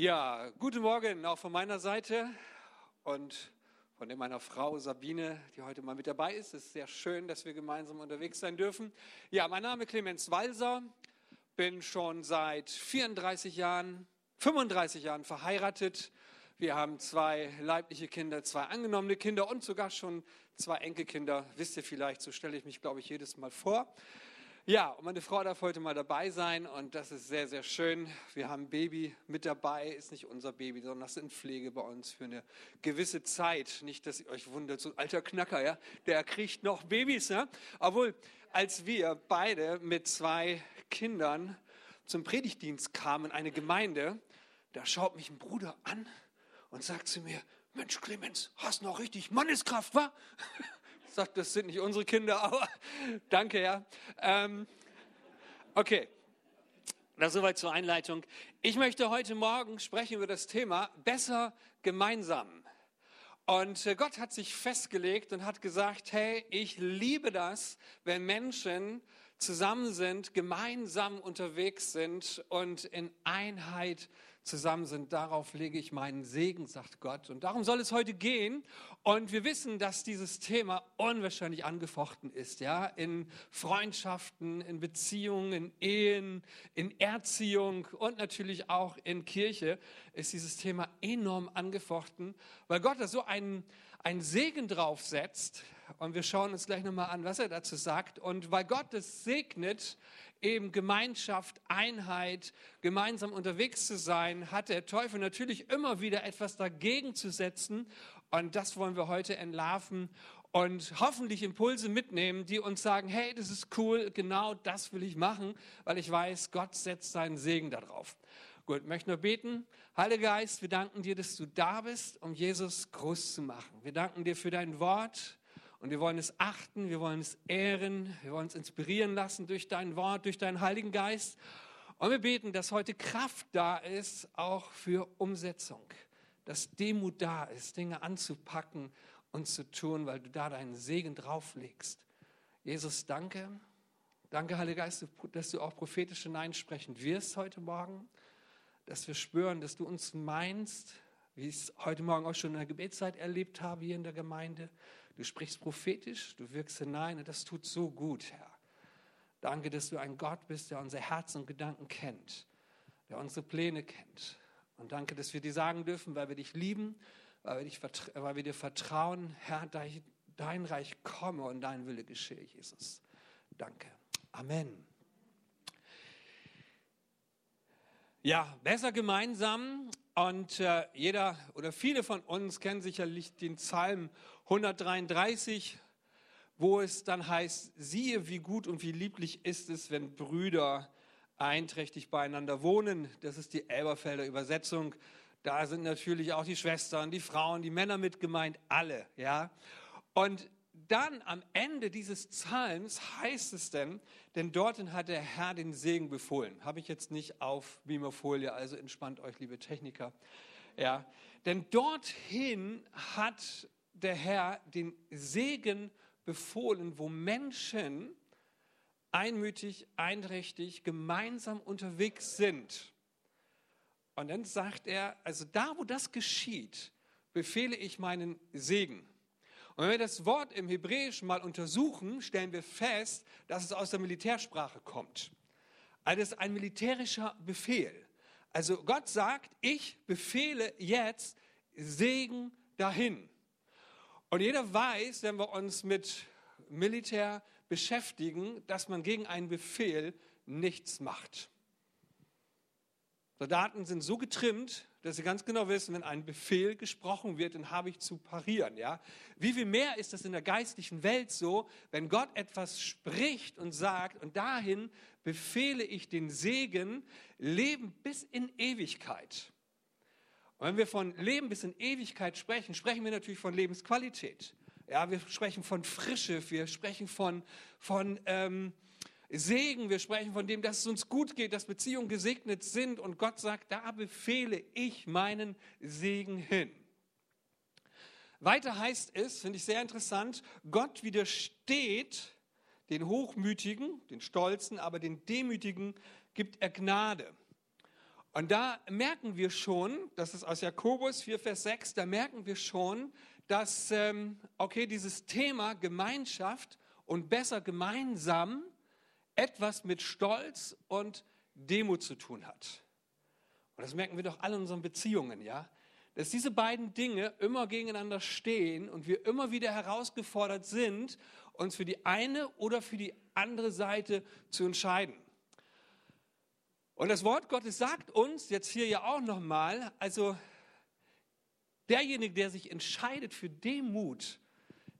Ja, guten Morgen auch von meiner Seite und von meiner Frau Sabine, die heute mal mit dabei ist. Es ist sehr schön, dass wir gemeinsam unterwegs sein dürfen. Ja, mein Name ist Clemens Walser, bin schon seit 34 Jahren, 35 Jahren verheiratet. Wir haben zwei leibliche Kinder, zwei angenommene Kinder und sogar schon zwei Enkelkinder. Wisst ihr vielleicht, so stelle ich mich, glaube ich, jedes Mal vor. Ja, und meine Frau darf heute mal dabei sein und das ist sehr, sehr schön. Wir haben ein Baby mit dabei, ist nicht unser Baby, sondern das sind Pflege bei uns für eine gewisse Zeit. Nicht, dass ihr euch wundert, so ein alter Knacker, ja, der kriegt noch Babys, ja. Obwohl, als wir beide mit zwei Kindern zum Predigtdienst kamen in eine Gemeinde, da schaut mich ein Bruder an und sagt zu mir, Mensch Clemens, hast noch richtig Manneskraft, wa? Sagt, das sind nicht unsere Kinder, aber danke, ja. Ähm, okay, das soweit zur Einleitung. Ich möchte heute Morgen sprechen über das Thema besser gemeinsam. Und äh, Gott hat sich festgelegt und hat gesagt, hey, ich liebe das, wenn Menschen zusammen sind, gemeinsam unterwegs sind und in Einheit zusammen sind. Darauf lege ich meinen Segen, sagt Gott. Und darum soll es heute gehen. Und wir wissen, dass dieses Thema unwahrscheinlich angefochten ist, ja, in Freundschaften, in Beziehungen, in Ehen, in Erziehung und natürlich auch in Kirche ist dieses Thema enorm angefochten, weil Gott da so einen, einen Segen draufsetzt. Und wir schauen uns gleich nochmal an, was er dazu sagt. Und weil Gott es segnet, eben Gemeinschaft, Einheit, gemeinsam unterwegs zu sein, hat der Teufel natürlich immer wieder etwas dagegen zu setzen. Und das wollen wir heute entlarven und hoffentlich Impulse mitnehmen, die uns sagen, hey, das ist cool, genau das will ich machen, weil ich weiß, Gott setzt seinen Segen darauf. Gut, möchte nur beten. Heiliger Geist, wir danken dir, dass du da bist, um Jesus groß zu machen. Wir danken dir für dein Wort. Und wir wollen es achten, wir wollen es ehren, wir wollen uns inspirieren lassen durch dein Wort, durch deinen Heiligen Geist. Und wir beten, dass heute Kraft da ist, auch für Umsetzung. Dass Demut da ist, Dinge anzupacken und zu tun, weil du da deinen Segen drauflegst. Jesus, danke. Danke, Heiliger Geist, dass du auch prophetisch hineinsprechen wirst heute Morgen. Dass wir spüren, dass du uns meinst, wie ich es heute Morgen auch schon in der Gebetszeit erlebt habe hier in der Gemeinde Du sprichst prophetisch, du wirkst hinein und das tut so gut, Herr. Danke, dass du ein Gott bist, der unser Herz und Gedanken kennt, der unsere Pläne kennt. Und danke, dass wir dir sagen dürfen, weil wir dich lieben, weil wir, dich, weil wir dir vertrauen, Herr, dein Reich komme und dein Wille geschehe, Jesus. Danke. Amen. Ja, besser gemeinsam. Und äh, jeder oder viele von uns kennen sicherlich den Psalm 133, wo es dann heißt, siehe, wie gut und wie lieblich ist es, wenn Brüder einträchtig beieinander wohnen. Das ist die Elberfelder Übersetzung. Da sind natürlich auch die Schwestern, die Frauen, die Männer mit gemeint, alle, ja. Und dann am Ende dieses Psalms heißt es denn, denn dorthin hat der Herr den Segen befohlen. Habe ich jetzt nicht auf Beamerfolie, also entspannt euch, liebe Techniker. Ja, denn dorthin hat der Herr den Segen befohlen, wo Menschen einmütig, einträchtig, gemeinsam unterwegs sind. Und dann sagt er, also da, wo das geschieht, befehle ich meinen Segen. Und wenn wir das Wort im Hebräischen mal untersuchen, stellen wir fest, dass es aus der Militärsprache kommt. Also es ist ein militärischer Befehl. Also Gott sagt, ich befehle jetzt Segen dahin. Und jeder weiß, wenn wir uns mit Militär beschäftigen, dass man gegen einen Befehl nichts macht. Soldaten sind so getrimmt, dass sie ganz genau wissen, wenn ein Befehl gesprochen wird, dann habe ich zu parieren. Ja? Wie viel mehr ist das in der geistlichen Welt so, wenn Gott etwas spricht und sagt, und dahin befehle ich den Segen, Leben bis in Ewigkeit. Und wenn wir von Leben bis in Ewigkeit sprechen, sprechen wir natürlich von Lebensqualität. Ja, wir sprechen von Frische, wir sprechen von, von ähm, Segen, wir sprechen von dem, dass es uns gut geht, dass Beziehungen gesegnet sind und Gott sagt, da befehle ich meinen Segen hin. Weiter heißt es, finde ich sehr interessant, Gott widersteht den Hochmütigen, den Stolzen, aber den Demütigen gibt er Gnade. Und da merken wir schon, das ist aus Jakobus 4, Vers 6, da merken wir schon, dass, ähm, okay, dieses Thema Gemeinschaft und besser gemeinsam etwas mit Stolz und Demut zu tun hat. Und das merken wir doch alle in unseren Beziehungen, ja? Dass diese beiden Dinge immer gegeneinander stehen und wir immer wieder herausgefordert sind, uns für die eine oder für die andere Seite zu entscheiden. Und das Wort Gottes sagt uns jetzt hier ja auch nochmal, also derjenige, der sich entscheidet für Demut,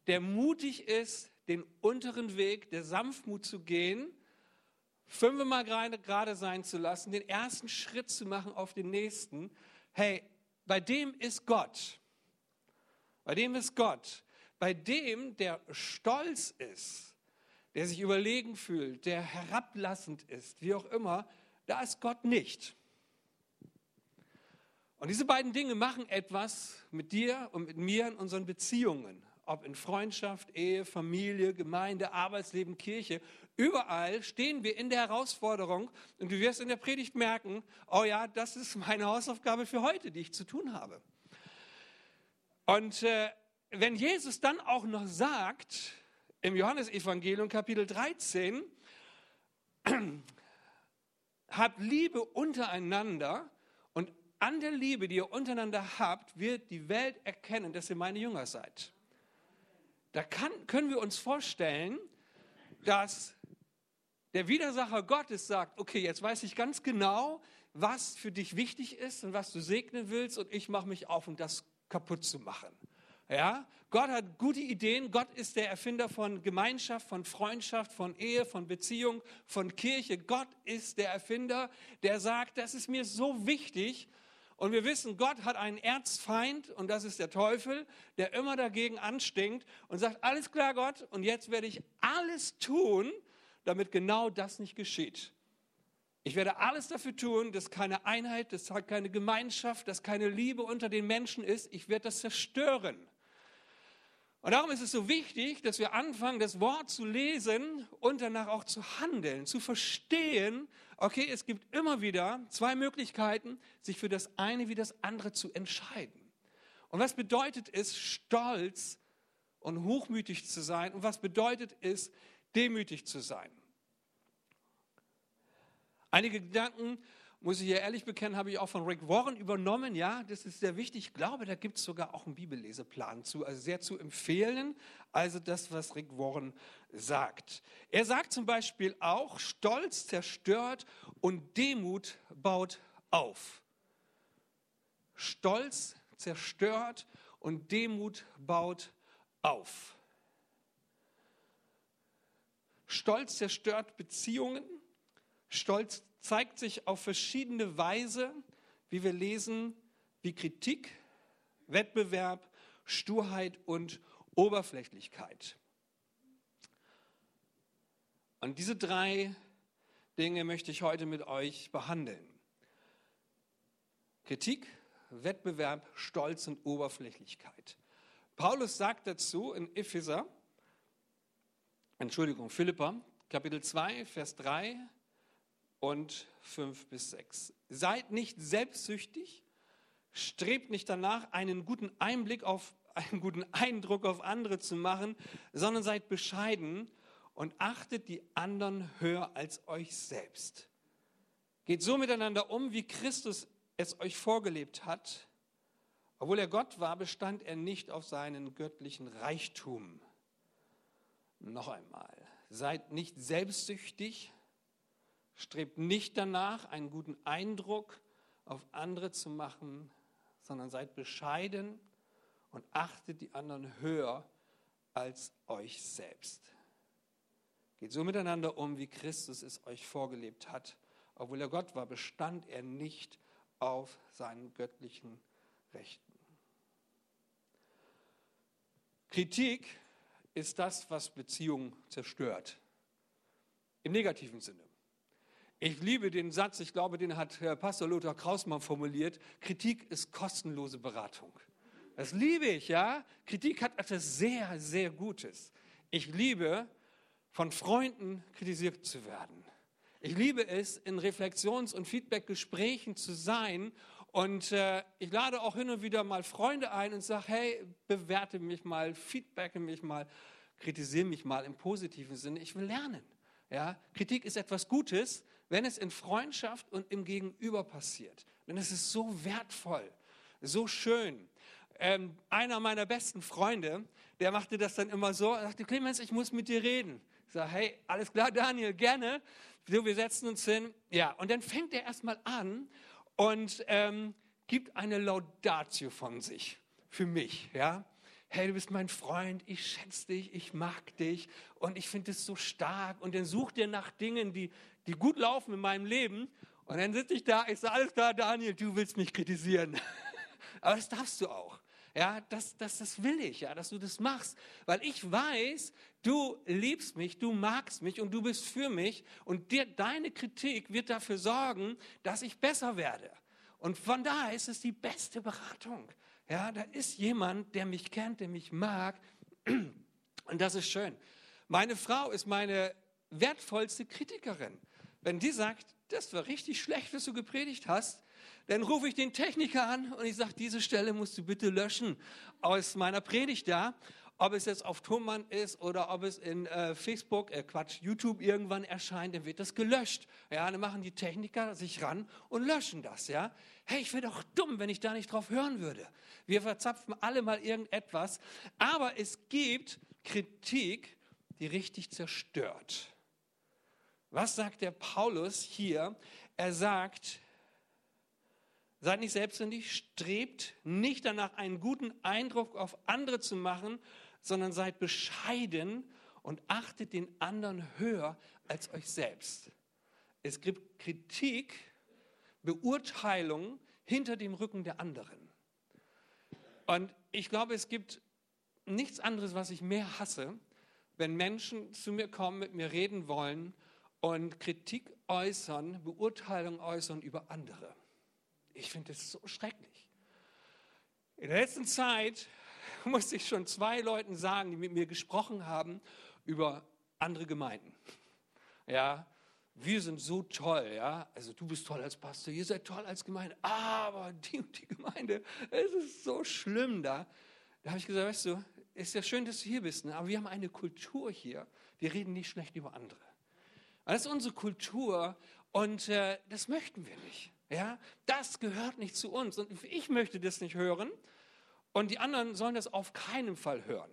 der mutig ist, den unteren Weg der Sanftmut zu gehen, fünfmal gerade sein zu lassen, den ersten Schritt zu machen auf den nächsten, hey, bei dem ist Gott. Bei dem ist Gott. Bei dem, der stolz ist, der sich überlegen fühlt, der herablassend ist, wie auch immer, da ist Gott nicht. Und diese beiden Dinge machen etwas mit dir und mit mir in unseren Beziehungen, ob in Freundschaft, Ehe, Familie, Gemeinde, Arbeitsleben, Kirche. Überall stehen wir in der Herausforderung und du wirst in der Predigt merken, oh ja, das ist meine Hausaufgabe für heute, die ich zu tun habe. Und äh, wenn Jesus dann auch noch sagt, im Johannesevangelium Kapitel 13, habt Liebe untereinander und an der Liebe, die ihr untereinander habt, wird die Welt erkennen, dass ihr meine Jünger seid. Da kann, können wir uns vorstellen, dass der Widersacher Gottes sagt, okay, jetzt weiß ich ganz genau, was für dich wichtig ist und was du segnen willst und ich mache mich auf, um das kaputt zu machen. Ja, Gott hat gute Ideen. Gott ist der Erfinder von Gemeinschaft, von Freundschaft, von Ehe, von Beziehung, von Kirche. Gott ist der Erfinder, der sagt, das ist mir so wichtig. Und wir wissen, Gott hat einen Erzfeind und das ist der Teufel, der immer dagegen anstinkt und sagt, alles klar Gott und jetzt werde ich alles tun, damit genau das nicht geschieht. Ich werde alles dafür tun, dass keine Einheit, dass keine Gemeinschaft, dass keine Liebe unter den Menschen ist. Ich werde das zerstören. Und darum ist es so wichtig, dass wir anfangen, das Wort zu lesen und danach auch zu handeln, zu verstehen, okay, es gibt immer wieder zwei Möglichkeiten, sich für das eine wie das andere zu entscheiden. Und was bedeutet es, stolz und hochmütig zu sein? Und was bedeutet es, demütig zu sein? Einige Gedanken muss ich hier ehrlich bekennen, habe ich auch von Rick Warren übernommen. Ja, das ist sehr wichtig. Ich glaube, da gibt es sogar auch einen Bibelleseplan zu, also sehr zu empfehlen. Also das, was Rick Warren sagt. Er sagt zum Beispiel auch, Stolz zerstört und Demut baut auf. Stolz zerstört und Demut baut auf. Stolz zerstört Beziehungen. Stolz zeigt sich auf verschiedene Weise, wie wir lesen, wie Kritik, Wettbewerb, Sturheit und Oberflächlichkeit. Und diese drei Dinge möchte ich heute mit euch behandeln. Kritik, Wettbewerb, Stolz und Oberflächlichkeit. Paulus sagt dazu in Epheser, Entschuldigung, Philippa, Kapitel 2, Vers 3, und 5 bis 6. Seid nicht selbstsüchtig, strebt nicht danach, einen guten Einblick auf einen guten Eindruck auf andere zu machen, sondern seid bescheiden und achtet die anderen höher als euch selbst. Geht so miteinander um, wie Christus es euch vorgelebt hat. Obwohl er Gott war, bestand er nicht auf seinen göttlichen Reichtum. Noch einmal, seid nicht selbstsüchtig, Strebt nicht danach, einen guten Eindruck auf andere zu machen, sondern seid bescheiden und achtet die anderen höher als euch selbst. Geht so miteinander um, wie Christus es euch vorgelebt hat. Obwohl er Gott war, bestand er nicht auf seinen göttlichen Rechten. Kritik ist das, was Beziehungen zerstört. Im negativen Sinne. Ich liebe den Satz, ich glaube, den hat Herr Pastor Lothar Krausmann formuliert, Kritik ist kostenlose Beratung. Das liebe ich, ja. Kritik hat etwas sehr, sehr Gutes. Ich liebe, von Freunden kritisiert zu werden. Ich liebe es, in Reflexions- und Feedbackgesprächen zu sein. Und äh, ich lade auch hin und wieder mal Freunde ein und sage, hey, bewerte mich mal, feedbacke mich mal, kritisiere mich mal im positiven Sinne. Ich will lernen. Ja? Kritik ist etwas Gutes, wenn es in Freundschaft und im Gegenüber passiert. Denn es ist so wertvoll, so schön. Ähm, einer meiner besten Freunde, der machte das dann immer so, er sagte, Clemens, ich muss mit dir reden. Ich sage, hey, alles klar, Daniel, gerne. So, wir setzen uns hin. Ja, und dann fängt er erstmal an und ähm, gibt eine Laudatio von sich für mich. Ja, hey, du bist mein Freund, ich schätze dich, ich mag dich und ich finde es so stark. Und dann sucht er nach Dingen, die, die gut laufen in meinem Leben. Und dann sitze ich da, ich sage, alles klar, Daniel, du willst mich kritisieren. Aber das darfst du auch. Ja, das, das, das will ich, ja, dass du das machst. Weil ich weiß, du liebst mich, du magst mich und du bist für mich. Und dir, deine Kritik wird dafür sorgen, dass ich besser werde. Und von daher ist es die beste Beratung. Ja, da ist jemand, der mich kennt, der mich mag. Und das ist schön. Meine Frau ist meine wertvollste Kritikerin. Wenn die sagt, das war richtig schlecht, was du gepredigt hast, dann rufe ich den Techniker an und ich sage, diese Stelle musst du bitte löschen aus meiner Predigt da. Ob es jetzt auf Tonmann ist oder ob es in äh, Facebook, äh, Quatsch, YouTube irgendwann erscheint, dann wird das gelöscht. Ja, dann machen die Techniker sich ran und löschen das. Ja, hey, ich wäre doch dumm, wenn ich da nicht drauf hören würde. Wir verzapfen alle mal irgendetwas, aber es gibt Kritik, die richtig zerstört. Was sagt der Paulus hier? Er sagt, seid nicht selbstständig, strebt nicht danach, einen guten Eindruck auf andere zu machen, sondern seid bescheiden und achtet den anderen höher als euch selbst. Es gibt Kritik, Beurteilung hinter dem Rücken der anderen. Und ich glaube, es gibt nichts anderes, was ich mehr hasse, wenn Menschen zu mir kommen, mit mir reden wollen und Kritik äußern, Beurteilung äußern über andere. Ich finde das so schrecklich. In der letzten Zeit musste ich schon zwei Leuten sagen, die mit mir gesprochen haben über andere Gemeinden. Ja, wir sind so toll, ja. Also du bist toll als Pastor, ihr seid toll als Gemeinde, aber die und die Gemeinde, es ist so schlimm da. Da habe ich gesagt, weißt du, ist ja schön, dass du hier bist, ne? aber wir haben eine Kultur hier. Wir reden nicht schlecht über andere. Das ist unsere Kultur und äh, das möchten wir nicht. Ja, das gehört nicht zu uns und ich möchte das nicht hören und die anderen sollen das auf keinen Fall hören.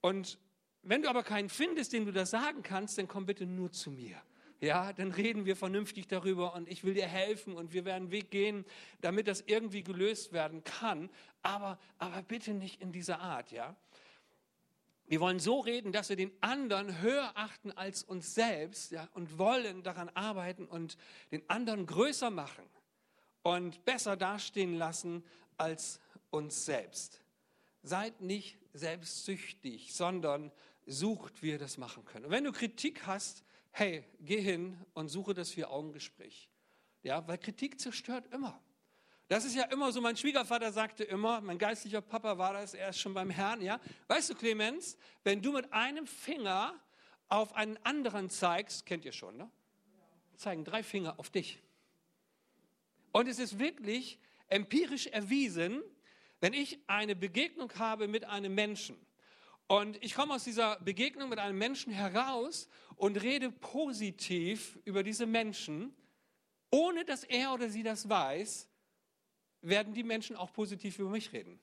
Und wenn du aber keinen findest, dem du das sagen kannst, dann komm bitte nur zu mir. Ja, dann reden wir vernünftig darüber und ich will dir helfen und wir werden einen Weg gehen, damit das irgendwie gelöst werden kann. Aber, aber bitte nicht in dieser Art, ja. Wir wollen so reden, dass wir den anderen höher achten als uns selbst ja, und wollen daran arbeiten und den anderen größer machen und besser dastehen lassen als uns selbst. Seid nicht selbstsüchtig, sondern sucht, wie ihr das machen könnt. Und wenn du Kritik hast, hey, geh hin und suche das Vier-Augen-Gespräch. Ja, weil Kritik zerstört immer. Das ist ja immer so, mein Schwiegervater sagte immer, mein geistlicher Papa war das, er ist schon beim Herrn, ja. Weißt du, Clemens, wenn du mit einem Finger auf einen anderen zeigst, kennt ihr schon, ne? Zeigen drei Finger auf dich. Und es ist wirklich empirisch erwiesen, wenn ich eine Begegnung habe mit einem Menschen und ich komme aus dieser Begegnung mit einem Menschen heraus und rede positiv über diese Menschen, ohne dass er oder sie das weiß, werden die Menschen auch positiv über mich reden.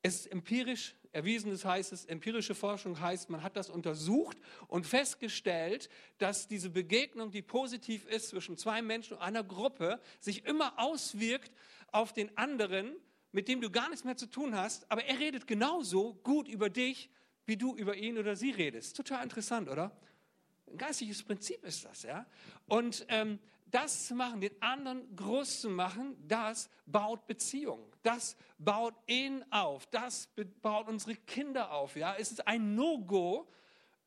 Es ist empirisch erwiesen, das heißt es, empirische Forschung heißt, man hat das untersucht und festgestellt, dass diese Begegnung, die positiv ist zwischen zwei Menschen und einer Gruppe, sich immer auswirkt auf den anderen, mit dem du gar nichts mehr zu tun hast, aber er redet genauso gut über dich, wie du über ihn oder sie redest. Total interessant, oder? Ein geistiges Prinzip ist das, ja. Und ähm, das zu machen, den anderen groß zu machen, das baut Beziehung. Das baut ihn auf. Das baut unsere Kinder auf. Ja, es ist ein No-Go,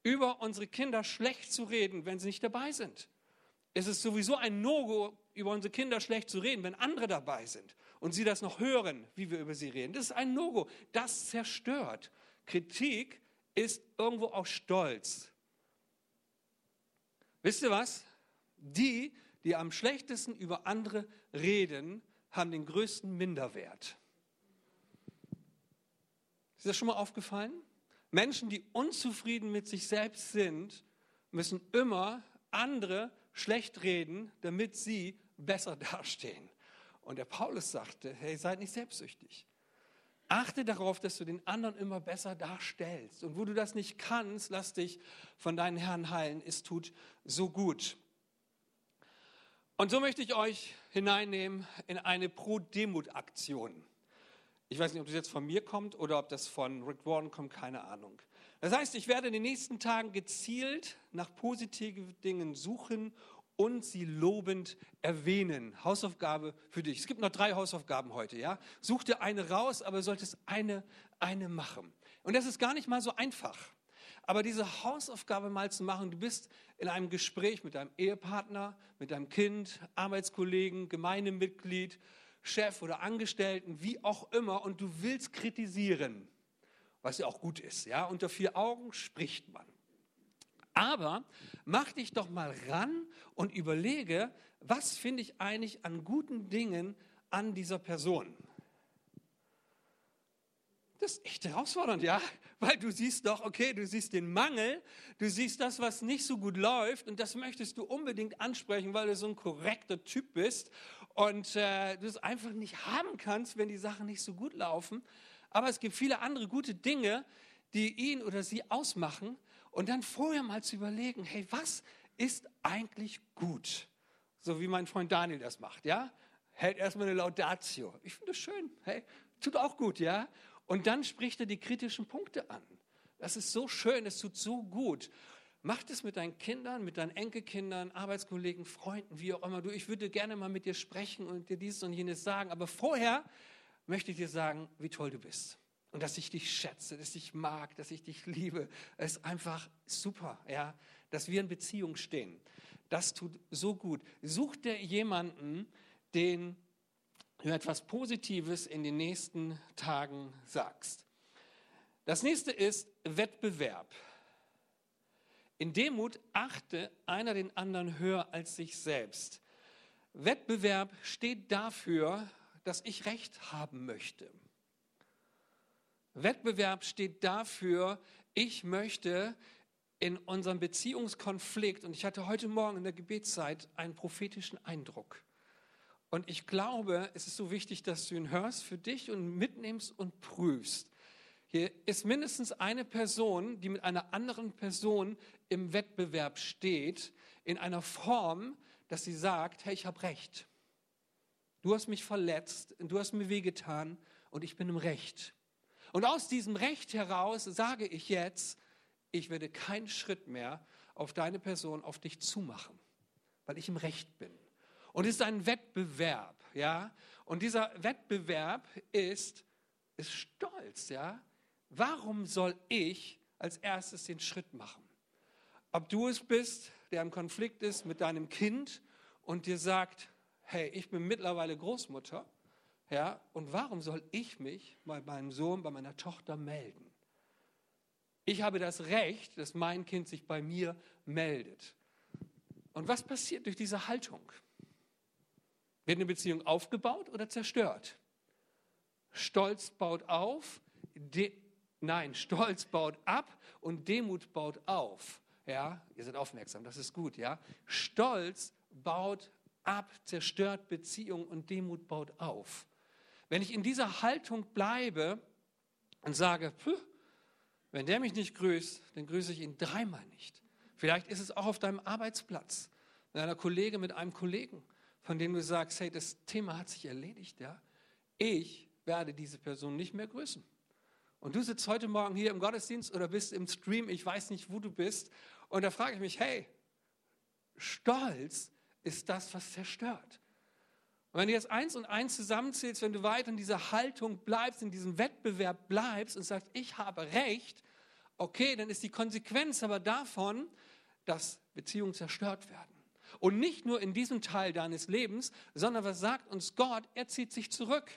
über unsere Kinder schlecht zu reden, wenn sie nicht dabei sind. Es ist sowieso ein No-Go, über unsere Kinder schlecht zu reden, wenn andere dabei sind und sie das noch hören, wie wir über sie reden. Das ist ein No-Go. Das zerstört. Kritik ist irgendwo auch Stolz. Wisst ihr was? Die, die am schlechtesten über andere reden, haben den größten Minderwert. Ist das schon mal aufgefallen? Menschen, die unzufrieden mit sich selbst sind, müssen immer andere schlecht reden, damit sie besser dastehen. Und der Paulus sagte, hey, seid nicht selbstsüchtig. Achte darauf, dass du den anderen immer besser darstellst. Und wo du das nicht kannst, lass dich von deinen Herrn heilen. Es tut so gut. Und so möchte ich euch hineinnehmen in eine Pro-Demut-Aktion. Ich weiß nicht, ob das jetzt von mir kommt oder ob das von Rick Warren kommt, keine Ahnung. Das heißt, ich werde in den nächsten Tagen gezielt nach positiven Dingen suchen und sie lobend erwähnen. Hausaufgabe für dich. Es gibt noch drei Hausaufgaben heute, ja? Such dir eine raus, aber solltest eine, eine machen. Und das ist gar nicht mal so einfach. Aber diese Hausaufgabe mal zu machen, du bist in einem Gespräch mit deinem Ehepartner, mit deinem Kind, Arbeitskollegen, Gemeindemitglied, Chef oder Angestellten, wie auch immer, und du willst kritisieren, was ja auch gut ist. Ja? Unter vier Augen spricht man. Aber mach dich doch mal ran und überlege, was finde ich eigentlich an guten Dingen an dieser Person? Das ist echt herausfordernd, ja, weil du siehst doch, okay, du siehst den Mangel, du siehst das, was nicht so gut läuft und das möchtest du unbedingt ansprechen, weil du so ein korrekter Typ bist und äh, du es einfach nicht haben kannst, wenn die Sachen nicht so gut laufen. Aber es gibt viele andere gute Dinge, die ihn oder sie ausmachen und dann vorher mal zu überlegen, hey, was ist eigentlich gut? So wie mein Freund Daniel das macht, ja? Hält erstmal eine Laudatio. Ich finde das schön, hey, tut auch gut, ja? Und dann spricht er die kritischen Punkte an. Das ist so schön, es tut so gut. Mach das mit deinen Kindern, mit deinen Enkelkindern, Arbeitskollegen, Freunden, wie auch immer. Du, ich würde gerne mal mit dir sprechen und dir dieses und jenes sagen. Aber vorher möchte ich dir sagen, wie toll du bist. Und dass ich dich schätze, dass ich mag, dass ich dich liebe. Es ist einfach super, ja, dass wir in Beziehung stehen. Das tut so gut. Such dir jemanden, den du etwas Positives in den nächsten Tagen sagst. Das nächste ist Wettbewerb. In Demut achte einer den anderen höher als sich selbst. Wettbewerb steht dafür, dass ich Recht haben möchte. Wettbewerb steht dafür, ich möchte in unserem Beziehungskonflikt, und ich hatte heute Morgen in der Gebetszeit einen prophetischen Eindruck. Und ich glaube, es ist so wichtig, dass du ihn hörst für dich und mitnimmst und prüfst. Hier ist mindestens eine Person, die mit einer anderen Person im Wettbewerb steht, in einer Form, dass sie sagt, hey, ich habe recht. Du hast mich verletzt, du hast mir wehgetan und ich bin im Recht. Und aus diesem Recht heraus sage ich jetzt, ich werde keinen Schritt mehr auf deine Person, auf dich zumachen, weil ich im Recht bin. Und es ist ein Wettbewerb, ja. Und dieser Wettbewerb ist, ist Stolz, ja. Warum soll ich als erstes den Schritt machen? Ob du es bist, der im Konflikt ist mit deinem Kind und dir sagt, hey, ich bin mittlerweile Großmutter, ja, und warum soll ich mich bei meinem Sohn, bei meiner Tochter melden? Ich habe das Recht, dass mein Kind sich bei mir meldet. Und was passiert durch diese Haltung? Wird eine Beziehung aufgebaut oder zerstört? Stolz baut auf, Nein, Stolz baut ab und Demut baut auf. Ja, ihr seid aufmerksam, das ist gut, ja. Stolz baut ab, zerstört Beziehung und Demut baut auf. Wenn ich in dieser Haltung bleibe und sage, wenn der mich nicht grüßt, dann grüße ich ihn dreimal nicht. Vielleicht ist es auch auf deinem Arbeitsplatz, mit einer Kollegin, mit einem Kollegen, von dem du sagst, hey, das Thema hat sich erledigt, ja. Ich werde diese Person nicht mehr grüßen. Und du sitzt heute Morgen hier im Gottesdienst oder bist im Stream, ich weiß nicht, wo du bist. Und da frage ich mich, hey, Stolz ist das, was zerstört. Und wenn du jetzt eins und eins zusammenzählst, wenn du weiter in dieser Haltung bleibst, in diesem Wettbewerb bleibst und sagst, ich habe Recht, okay, dann ist die Konsequenz aber davon, dass Beziehungen zerstört werden. Und nicht nur in diesem Teil deines Lebens, sondern was sagt uns Gott? Er zieht sich zurück.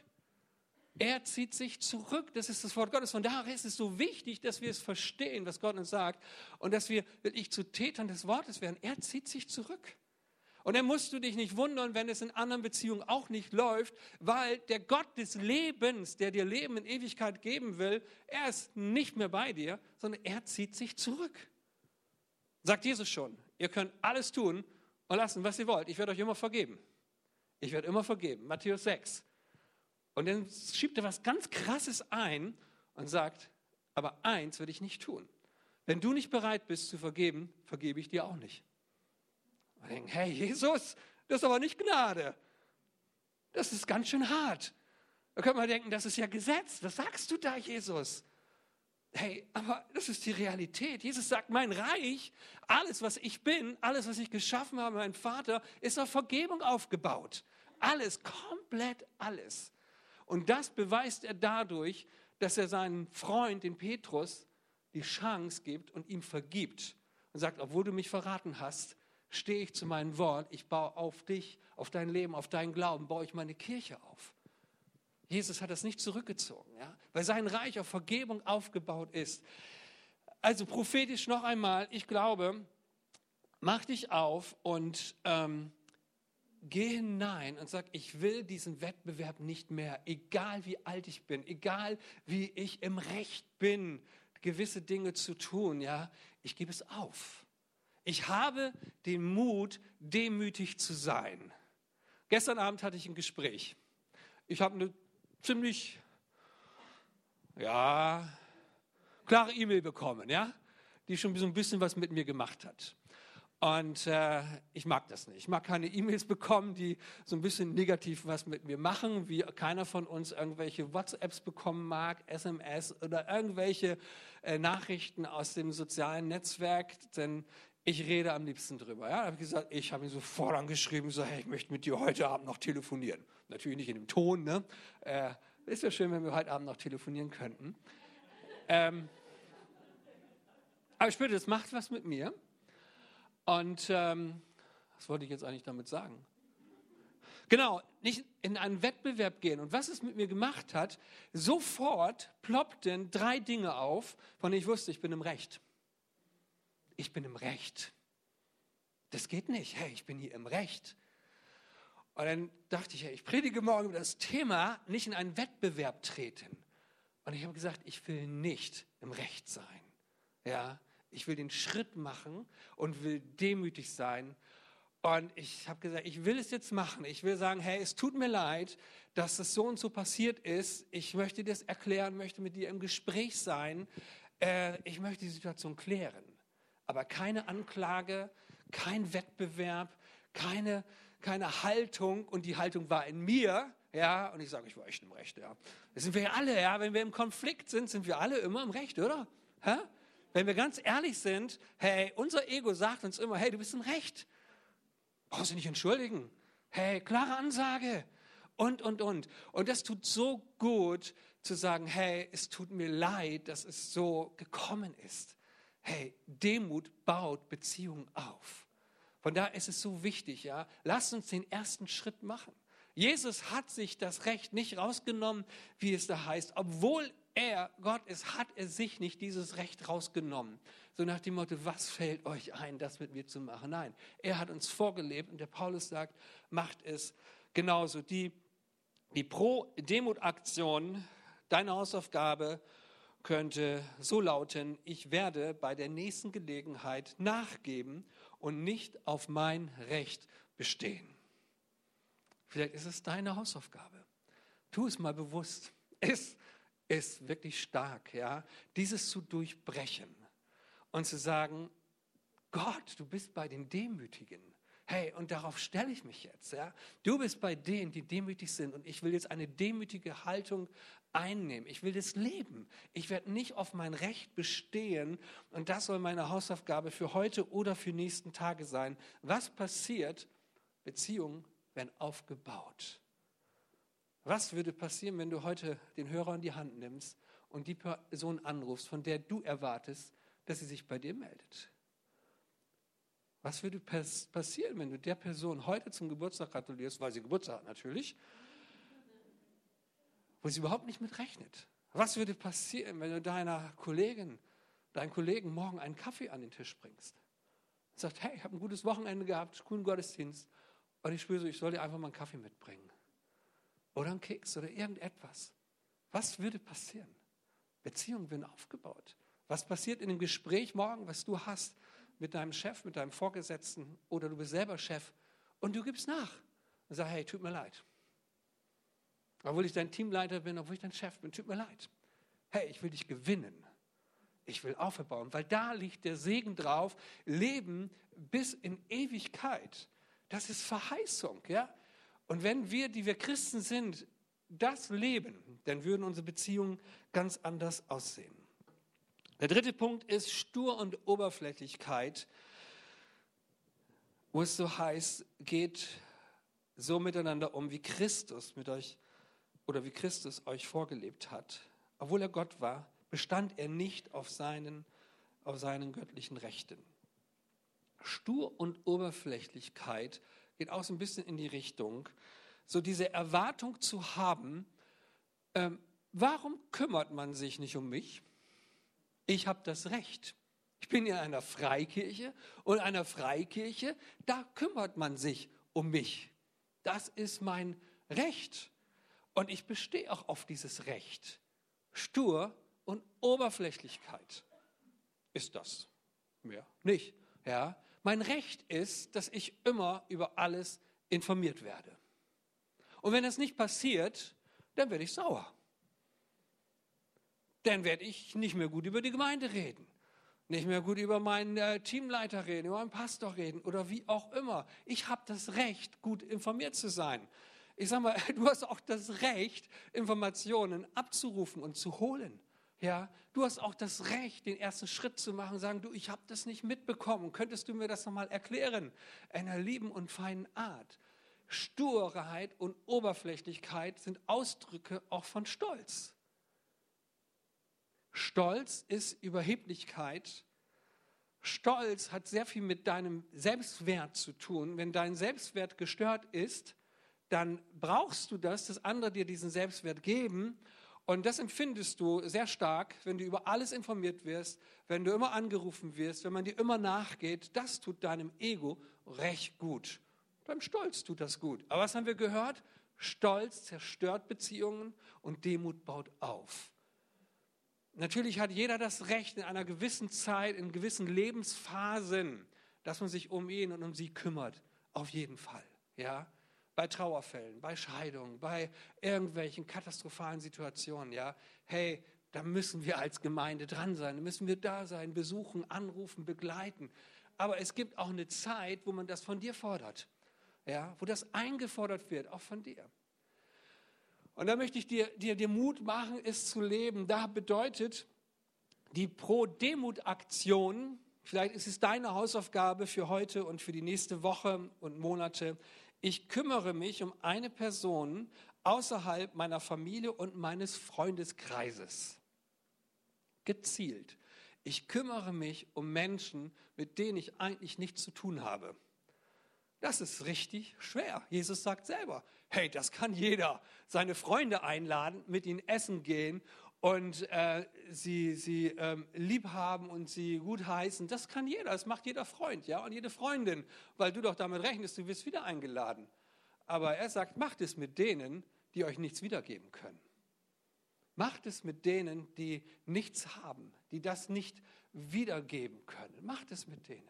Er zieht sich zurück. Das ist das Wort Gottes. Von daher ist es so wichtig, dass wir es verstehen, was Gott uns sagt und dass wir wirklich zu Tätern des Wortes werden. Er zieht sich zurück. Und dann musst du dich nicht wundern, wenn es in anderen Beziehungen auch nicht läuft, weil der Gott des Lebens, der dir Leben in Ewigkeit geben will, er ist nicht mehr bei dir, sondern er zieht sich zurück. Sagt Jesus schon, ihr könnt alles tun und lassen, was ihr wollt. Ich werde euch immer vergeben. Ich werde immer vergeben. Matthäus 6. Und dann schiebt er was ganz Krasses ein und sagt, aber eins würde ich nicht tun. Wenn du nicht bereit bist zu vergeben, vergebe ich dir auch nicht. Und denken, hey Jesus, das ist aber nicht Gnade. Das ist ganz schön hart. Da könnte man denken, das ist ja Gesetz. Was sagst du da, Jesus? Hey, aber das ist die Realität. Jesus sagt, mein Reich, alles, was ich bin, alles, was ich geschaffen habe, mein Vater, ist auf Vergebung aufgebaut. Alles, komplett alles. Und das beweist er dadurch, dass er seinen Freund, den Petrus, die Chance gibt und ihm vergibt. Und sagt, obwohl du mich verraten hast, stehe ich zu meinem Wort, ich baue auf dich, auf dein Leben, auf deinen Glauben, baue ich meine Kirche auf. Jesus hat das nicht zurückgezogen, ja? weil sein Reich auf Vergebung aufgebaut ist. Also prophetisch noch einmal, ich glaube, mach dich auf und ähm, geh hinein und sag, ich will diesen Wettbewerb nicht mehr, egal wie alt ich bin, egal wie ich im Recht bin, gewisse Dinge zu tun, ja, ich gebe es auf. Ich habe den Mut, demütig zu sein. Gestern Abend hatte ich ein Gespräch. Ich habe eine ziemlich, ja, klare E-Mail bekommen, ja, die schon so ein bisschen was mit mir gemacht hat. Und äh, ich mag das nicht. Ich mag keine E-Mails bekommen, die so ein bisschen negativ was mit mir machen, wie keiner von uns irgendwelche WhatsApps bekommen mag, SMS oder irgendwelche äh, Nachrichten aus dem sozialen Netzwerk, denn ich rede am liebsten drüber. Ja, habe ich gesagt, ich habe ihn sofort angeschrieben, so, hey, ich möchte mit dir heute Abend noch telefonieren. Natürlich nicht in dem Ton, ne? Äh, ist ja schön, wenn wir heute Abend noch telefonieren könnten. Ähm, aber ich spürte, das macht was mit mir. Und ähm, was wollte ich jetzt eigentlich damit sagen? Genau, nicht in einen Wettbewerb gehen. Und was es mit mir gemacht hat, sofort ploppten drei Dinge auf, von denen ich wusste, ich bin im Recht. Ich bin im Recht. Das geht nicht. Hey, ich bin hier im Recht. Und dann dachte ich, hey, ich predige morgen über das Thema, nicht in einen Wettbewerb treten. Und ich habe gesagt, ich will nicht im Recht sein. Ja, ich will den Schritt machen und will demütig sein. Und ich habe gesagt, ich will es jetzt machen. Ich will sagen, hey, es tut mir leid, dass das so und so passiert ist. Ich möchte das erklären, möchte mit dir im Gespräch sein. Äh, ich möchte die Situation klären. Aber keine Anklage, kein Wettbewerb, keine, keine Haltung. Und die Haltung war in mir. Ja, und ich sage, ich war echt im Recht. Ja, das sind wir ja alle. Ja, wenn wir im Konflikt sind, sind wir alle immer im Recht, oder? Hä? wenn wir ganz ehrlich sind, hey, unser Ego sagt uns immer, hey, du bist im Recht. Brauchst du nicht entschuldigen. Hey, klare Ansage. Und, und, und. Und das tut so gut zu sagen, hey, es tut mir leid, dass es so gekommen ist. Hey, Demut baut Beziehungen auf. Von daher ist es so wichtig, ja. Lass uns den ersten Schritt machen. Jesus hat sich das Recht nicht rausgenommen, wie es da heißt, obwohl er, Gott ist, hat er sich nicht dieses Recht rausgenommen. So nach dem Motto, was fällt euch ein, das mit mir zu machen? Nein, er hat uns vorgelebt und der Paulus sagt, macht es genauso. Die, die Pro-Demut-Aktion, deine Hausaufgabe könnte so lauten, ich werde bei der nächsten Gelegenheit nachgeben und nicht auf mein Recht bestehen. Vielleicht ist es deine Hausaufgabe. Tu es mal bewusst. Es ist wirklich stark, ja, dieses zu durchbrechen und zu sagen, Gott, du bist bei den Demütigen. Hey, und darauf stelle ich mich jetzt. Ja? Du bist bei denen, die demütig sind. Und ich will jetzt eine demütige Haltung einnehmen. Ich will das leben. Ich werde nicht auf mein Recht bestehen. Und das soll meine Hausaufgabe für heute oder für nächsten Tage sein. Was passiert? Beziehungen werden aufgebaut. Was würde passieren, wenn du heute den Hörer in die Hand nimmst und die Person anrufst, von der du erwartest, dass sie sich bei dir meldet? Was würde passieren, wenn du der Person heute zum Geburtstag gratulierst, weil sie Geburtstag hat natürlich, wo sie überhaupt nicht mit rechnet? Was würde passieren, wenn du deiner Kollegin, deinen Kollegen morgen einen Kaffee an den Tisch bringst? sagt, hey, ich habe ein gutes Wochenende gehabt, coolen Gottesdienst. Und ich spüre so, ich soll dir einfach mal einen Kaffee mitbringen. Oder einen Keks oder irgendetwas. Was würde passieren? Beziehungen werden aufgebaut. Was passiert in dem Gespräch morgen, was du hast mit deinem Chef, mit deinem Vorgesetzten oder du bist selber Chef und du gibst nach und sagst, hey, tut mir leid. Obwohl ich dein Teamleiter bin, obwohl ich dein Chef bin, tut mir leid. Hey, ich will dich gewinnen. Ich will aufbauen, weil da liegt der Segen drauf. Leben bis in Ewigkeit. Das ist Verheißung, ja? Und wenn wir, die wir Christen sind, das leben, dann würden unsere Beziehungen ganz anders aussehen. Der dritte Punkt ist Stur und Oberflächlichkeit, wo es so heißt, geht so miteinander um, wie Christus mit euch oder wie Christus euch vorgelebt hat. Obwohl er Gott war, bestand er nicht auf seinen, auf seinen göttlichen Rechten. Stur und Oberflächlichkeit geht auch so ein bisschen in die Richtung, so diese Erwartung zu haben, ähm, warum kümmert man sich nicht um mich? Ich habe das Recht. Ich bin in einer Freikirche und einer Freikirche, da kümmert man sich um mich. Das ist mein Recht. Und ich bestehe auch auf dieses Recht. Stur und Oberflächlichkeit ist das. Mehr nicht. Ja? Mein Recht ist, dass ich immer über alles informiert werde. Und wenn das nicht passiert, dann werde ich sauer. Dann werde ich nicht mehr gut über die Gemeinde reden, nicht mehr gut über meinen äh, Teamleiter reden, über meinen Pastor reden oder wie auch immer. Ich habe das Recht, gut informiert zu sein. Ich sage mal, du hast auch das Recht, Informationen abzurufen und zu holen. Ja, du hast auch das Recht, den ersten Schritt zu machen, sagen, du, ich habe das nicht mitbekommen. Könntest du mir das nochmal erklären? Einer lieben und feinen Art. Sturheit und Oberflächlichkeit sind Ausdrücke auch von Stolz. Stolz ist Überheblichkeit. Stolz hat sehr viel mit deinem Selbstwert zu tun. Wenn dein Selbstwert gestört ist, dann brauchst du das, dass andere dir diesen Selbstwert geben. Und das empfindest du sehr stark, wenn du über alles informiert wirst, wenn du immer angerufen wirst, wenn man dir immer nachgeht. Das tut deinem Ego recht gut. Beim Stolz tut das gut. Aber was haben wir gehört? Stolz zerstört Beziehungen und Demut baut auf. Natürlich hat jeder das Recht in einer gewissen Zeit, in gewissen Lebensphasen, dass man sich um ihn und um sie kümmert. Auf jeden Fall. Ja? Bei Trauerfällen, bei Scheidungen, bei irgendwelchen katastrophalen Situationen. Ja? Hey, da müssen wir als Gemeinde dran sein, da müssen wir da sein, besuchen, anrufen, begleiten. Aber es gibt auch eine Zeit, wo man das von dir fordert ja, wo das eingefordert wird, auch von dir. Und da möchte ich dir, dir, dir Mut machen, es zu leben. Da bedeutet die Pro-Demut-Aktion, vielleicht ist es deine Hausaufgabe für heute und für die nächste Woche und Monate, ich kümmere mich um eine Person außerhalb meiner Familie und meines Freundeskreises. Gezielt. Ich kümmere mich um Menschen, mit denen ich eigentlich nichts zu tun habe. Das ist richtig schwer. Jesus sagt selber, hey, das kann jeder. Seine Freunde einladen, mit ihnen essen gehen und äh, sie, sie ähm, lieb haben und sie gut heißen. Das kann jeder, das macht jeder Freund ja, und jede Freundin, weil du doch damit rechnest, du wirst wieder eingeladen. Aber er sagt, macht es mit denen, die euch nichts wiedergeben können. Macht es mit denen, die nichts haben, die das nicht wiedergeben können. Macht es mit denen.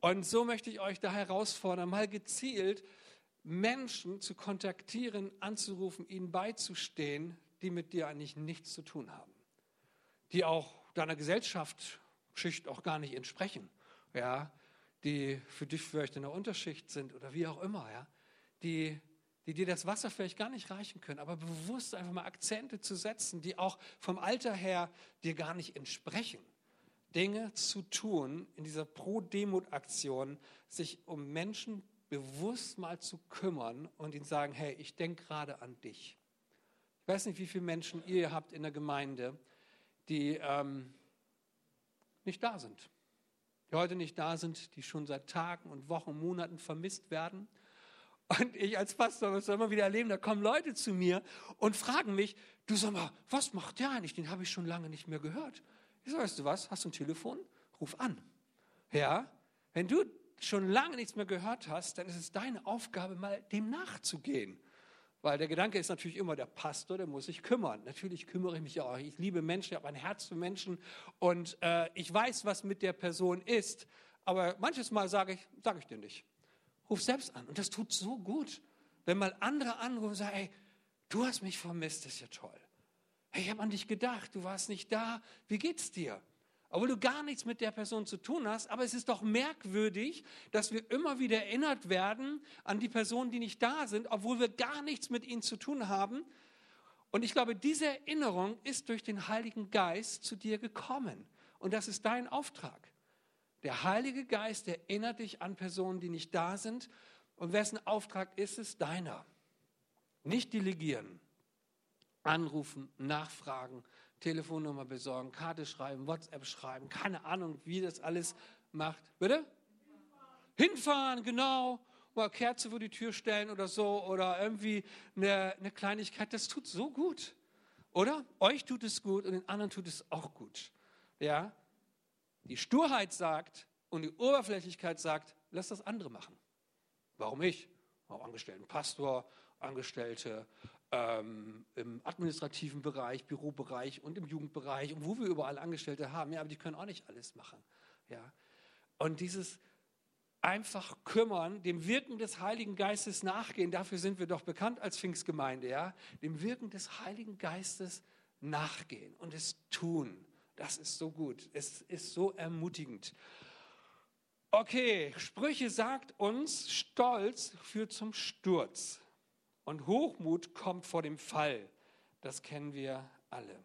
Und so möchte ich euch da herausfordern, mal gezielt Menschen zu kontaktieren, anzurufen, ihnen beizustehen, die mit dir eigentlich nichts zu tun haben, die auch deiner Gesellschaftsschicht auch gar nicht entsprechen, ja, die für dich vielleicht in der Unterschicht sind oder wie auch immer, ja, die, die dir das Wasser vielleicht gar nicht reichen können, aber bewusst einfach mal Akzente zu setzen, die auch vom Alter her dir gar nicht entsprechen. Dinge zu tun in dieser Pro-Demut-Aktion, sich um Menschen bewusst mal zu kümmern und ihnen sagen, hey, ich denke gerade an dich. Ich weiß nicht, wie viele Menschen ihr habt in der Gemeinde, die ähm, nicht da sind, die heute nicht da sind, die schon seit Tagen und Wochen, Monaten vermisst werden. Und ich als Pastor muss immer wieder erleben, da kommen Leute zu mir und fragen mich, du sag mal, was macht der eigentlich? Den habe ich schon lange nicht mehr gehört. Ich so, weißt du was, hast du ein Telefon? Ruf an. Ja, Wenn du schon lange nichts mehr gehört hast, dann ist es deine Aufgabe, mal dem nachzugehen. Weil der Gedanke ist natürlich immer, der Pastor, der muss sich kümmern. Natürlich kümmere ich mich auch. Ich liebe Menschen, ich habe ein Herz für Menschen und äh, ich weiß, was mit der Person ist. Aber manches Mal sage ich, sage ich dir nicht. Ruf selbst an. Und das tut so gut, wenn mal andere anrufen und sagen, ey, du hast mich vermisst, das ist ja toll. Hey, ich habe an dich gedacht, du warst nicht da. Wie geht's dir? Obwohl du gar nichts mit der Person zu tun hast. Aber es ist doch merkwürdig, dass wir immer wieder erinnert werden an die Personen, die nicht da sind, obwohl wir gar nichts mit ihnen zu tun haben. Und ich glaube, diese Erinnerung ist durch den Heiligen Geist zu dir gekommen. Und das ist dein Auftrag. Der Heilige Geist erinnert dich an Personen, die nicht da sind. Und wessen Auftrag ist es? Deiner. Nicht delegieren, anrufen, nachfragen, Telefonnummer besorgen, Karte schreiben, WhatsApp schreiben, keine Ahnung, wie das alles macht. Bitte? Hinfahren, genau. Mal Kerze vor die Tür stellen oder so oder irgendwie eine, eine Kleinigkeit. Das tut so gut. Oder? Euch tut es gut und den anderen tut es auch gut. Ja? Die Sturheit sagt und die Oberflächlichkeit sagt, lass das andere machen. Warum ich? Auch Angestellten Pastor, Angestellte ähm, im administrativen Bereich, Bürobereich und im Jugendbereich und wo wir überall Angestellte haben. Ja, aber die können auch nicht alles machen. Ja. Und dieses einfach kümmern, dem Wirken des Heiligen Geistes nachgehen, dafür sind wir doch bekannt als Pfingstgemeinde, ja, dem Wirken des Heiligen Geistes nachgehen und es tun. Das ist so gut. Es ist so ermutigend. Okay, Sprüche sagt uns, Stolz führt zum Sturz. Und Hochmut kommt vor dem Fall. Das kennen wir alle.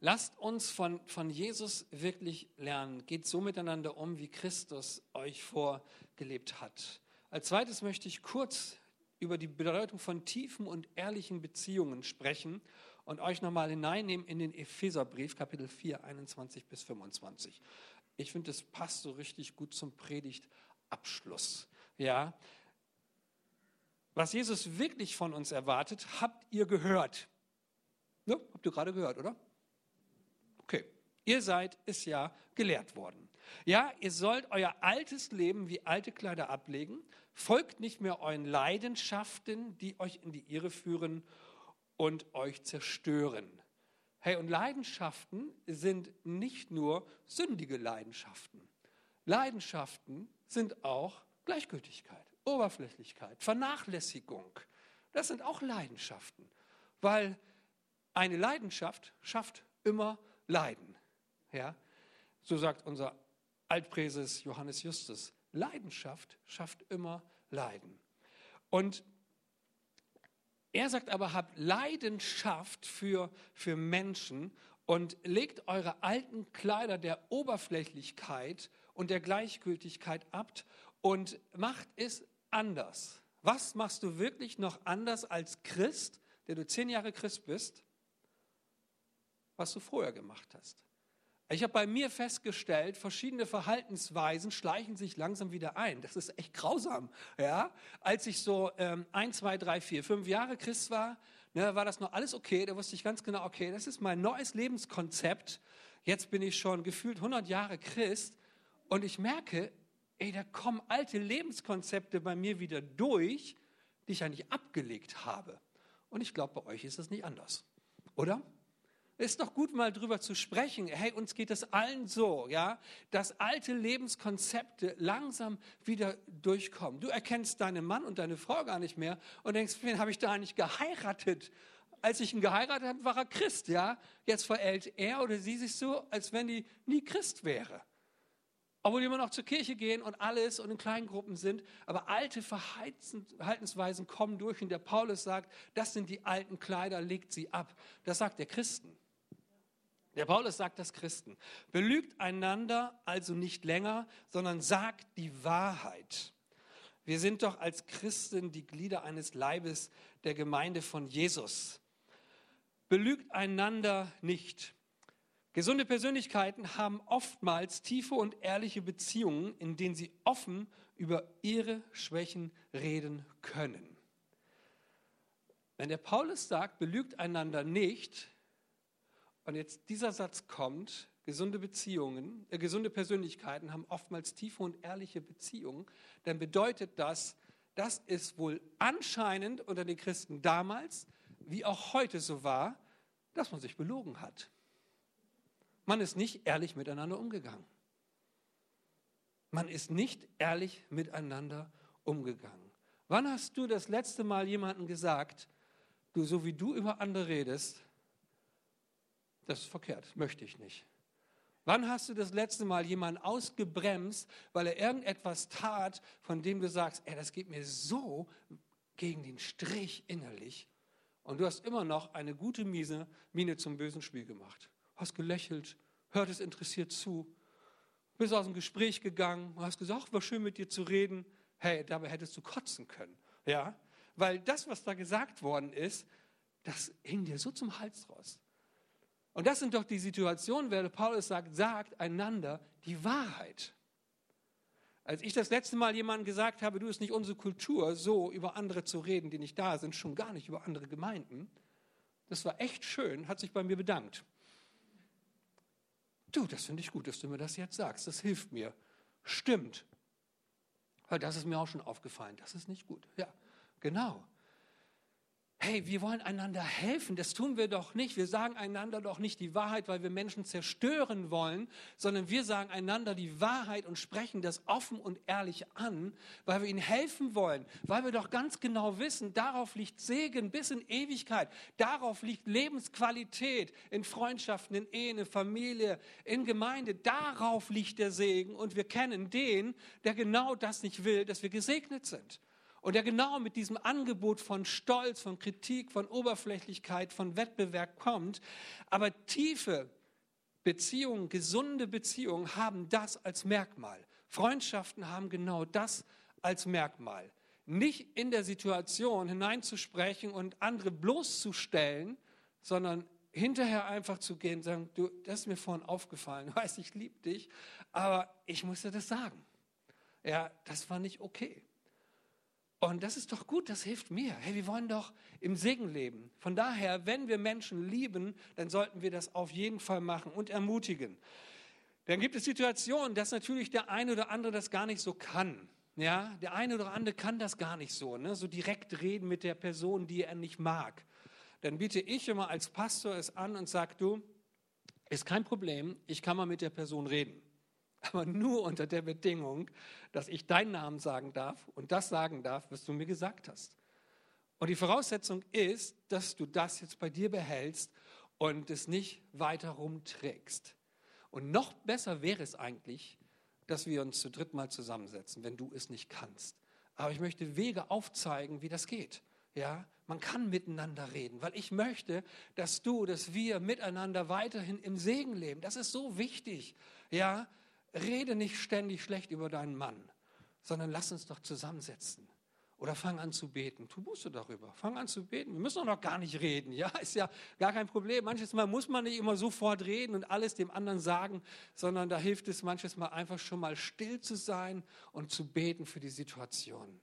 Lasst uns von, von Jesus wirklich lernen. Geht so miteinander um, wie Christus euch vorgelebt hat. Als zweites möchte ich kurz über die Bedeutung von tiefen und ehrlichen Beziehungen sprechen und euch nochmal hineinnehmen in den Epheserbrief, Kapitel 4, 21 bis 25. Ich finde, das passt so richtig gut zum Predigtabschluss. Ja, was Jesus wirklich von uns erwartet, habt ihr gehört. Ja, habt ihr gerade gehört, oder? Okay. Ihr seid es ja gelehrt worden. Ja, ihr sollt euer altes Leben wie alte Kleider ablegen. Folgt nicht mehr euren Leidenschaften, die euch in die Irre führen und euch zerstören. Hey, und Leidenschaften sind nicht nur sündige Leidenschaften. Leidenschaften sind auch Gleichgültigkeit. Oberflächlichkeit, Vernachlässigung. Das sind auch Leidenschaften, weil eine Leidenschaft schafft immer Leiden. Ja? So sagt unser Altpräses Johannes Justus. Leidenschaft schafft immer Leiden. Und er sagt aber, habt Leidenschaft für, für Menschen und legt eure alten Kleider der Oberflächlichkeit und der Gleichgültigkeit ab und macht es anders? Was machst du wirklich noch anders als Christ, der du zehn Jahre Christ bist, was du vorher gemacht hast? Ich habe bei mir festgestellt, verschiedene Verhaltensweisen schleichen sich langsam wieder ein. Das ist echt grausam. Ja? Als ich so ähm, ein, zwei, drei, vier, fünf Jahre Christ war, ne, war das noch alles okay. Da wusste ich ganz genau, okay, das ist mein neues Lebenskonzept. Jetzt bin ich schon gefühlt 100 Jahre Christ und ich merke, ey, da kommen alte Lebenskonzepte bei mir wieder durch, die ich nicht abgelegt habe. Und ich glaube, bei euch ist das nicht anders. Oder? Ist doch gut, mal drüber zu sprechen. Hey, uns geht es allen so, ja, dass alte Lebenskonzepte langsam wieder durchkommen. Du erkennst deinen Mann und deine Frau gar nicht mehr und denkst, wen habe ich da eigentlich geheiratet? Als ich ihn geheiratet habe, war er Christ, ja. Jetzt verhält er oder sie sich so, als wenn die nie Christ wäre. Obwohl die immer noch zur Kirche gehen und alles und in kleinen Gruppen sind. Aber alte Verhaltensweisen kommen durch. Und der Paulus sagt, das sind die alten Kleider, legt sie ab. Das sagt der Christen. Der Paulus sagt das Christen. Belügt einander also nicht länger, sondern sagt die Wahrheit. Wir sind doch als Christen die Glieder eines Leibes der Gemeinde von Jesus. Belügt einander nicht. Gesunde Persönlichkeiten haben oftmals tiefe und ehrliche Beziehungen, in denen sie offen über ihre Schwächen reden können. Wenn der Paulus sagt, belügt einander nicht, und jetzt dieser Satz kommt, gesunde Beziehungen, äh, gesunde Persönlichkeiten haben oftmals tiefe und ehrliche Beziehungen, dann bedeutet das, dass es wohl anscheinend unter den Christen damals wie auch heute so war, dass man sich belogen hat. Man ist nicht ehrlich miteinander umgegangen. Man ist nicht ehrlich miteinander umgegangen. Wann hast du das letzte Mal jemandem gesagt, du, so wie du über andere redest, das ist verkehrt, möchte ich nicht. Wann hast du das letzte Mal jemanden ausgebremst, weil er irgendetwas tat, von dem du sagst, ey, das geht mir so gegen den Strich innerlich und du hast immer noch eine gute Miese, Miene zum bösen Spiel gemacht. Hast gelächelt, hört es interessiert zu, bist aus dem Gespräch gegangen, hast gesagt, war schön mit dir zu reden. Hey, dabei hättest du kotzen können. Ja? Weil das, was da gesagt worden ist, das hing dir so zum Hals raus. Und das sind doch die Situationen, wer Paulus sagt, sagt einander die Wahrheit. Als ich das letzte Mal jemandem gesagt habe, du ist nicht unsere Kultur, so über andere zu reden, die nicht da sind, schon gar nicht über andere Gemeinden, das war echt schön, hat sich bei mir bedankt. Du, das finde ich gut, dass du mir das jetzt sagst, das hilft mir. Stimmt. Weil das ist mir auch schon aufgefallen, das ist nicht gut. Ja, genau hey, wir wollen einander helfen. Das tun wir doch nicht. Wir sagen einander doch nicht die Wahrheit, weil wir Menschen zerstören wollen, sondern wir sagen einander die Wahrheit und sprechen das offen und ehrlich an, weil wir ihnen helfen wollen, weil wir doch ganz genau wissen, darauf liegt Segen bis in Ewigkeit. Darauf liegt Lebensqualität in Freundschaften, in Ehen, in Familie, in Gemeinde. Darauf liegt der Segen und wir kennen den, der genau das nicht will, dass wir gesegnet sind. Und der genau mit diesem Angebot von Stolz, von Kritik, von Oberflächlichkeit, von Wettbewerb kommt. Aber tiefe Beziehungen, gesunde Beziehungen haben das als Merkmal. Freundschaften haben genau das als Merkmal. Nicht in der Situation hineinzusprechen und andere bloßzustellen, sondern hinterher einfach zu gehen und sagen, du, das ist mir vorhin aufgefallen, du weißt, ich liebe dich, aber ich musste das sagen. Ja, das war nicht okay. Und das ist doch gut, das hilft mir. Hey, wir wollen doch im Segen leben. Von daher, wenn wir Menschen lieben, dann sollten wir das auf jeden Fall machen und ermutigen. Dann gibt es Situationen, dass natürlich der eine oder andere das gar nicht so kann. Ja, der eine oder andere kann das gar nicht so, ne? so direkt reden mit der Person, die er nicht mag. Dann biete ich immer als Pastor es an und sage, du, ist kein Problem, ich kann mal mit der Person reden aber nur unter der Bedingung, dass ich deinen Namen sagen darf und das sagen darf, was du mir gesagt hast. Und die Voraussetzung ist, dass du das jetzt bei dir behältst und es nicht weiter rumträgst. Und noch besser wäre es eigentlich, dass wir uns zu dritt mal zusammensetzen, wenn du es nicht kannst. Aber ich möchte Wege aufzeigen, wie das geht. Ja, man kann miteinander reden, weil ich möchte, dass du, dass wir miteinander weiterhin im Segen leben. Das ist so wichtig. Ja, rede nicht ständig schlecht über deinen Mann, sondern lass uns doch zusammensetzen. Oder fang an zu beten. Tu Buße darüber. Fang an zu beten. Wir müssen doch noch gar nicht reden. Ja, ist ja gar kein Problem. Manches Mal muss man nicht immer sofort reden und alles dem anderen sagen, sondern da hilft es manches Mal einfach schon mal still zu sein und zu beten für die Situation.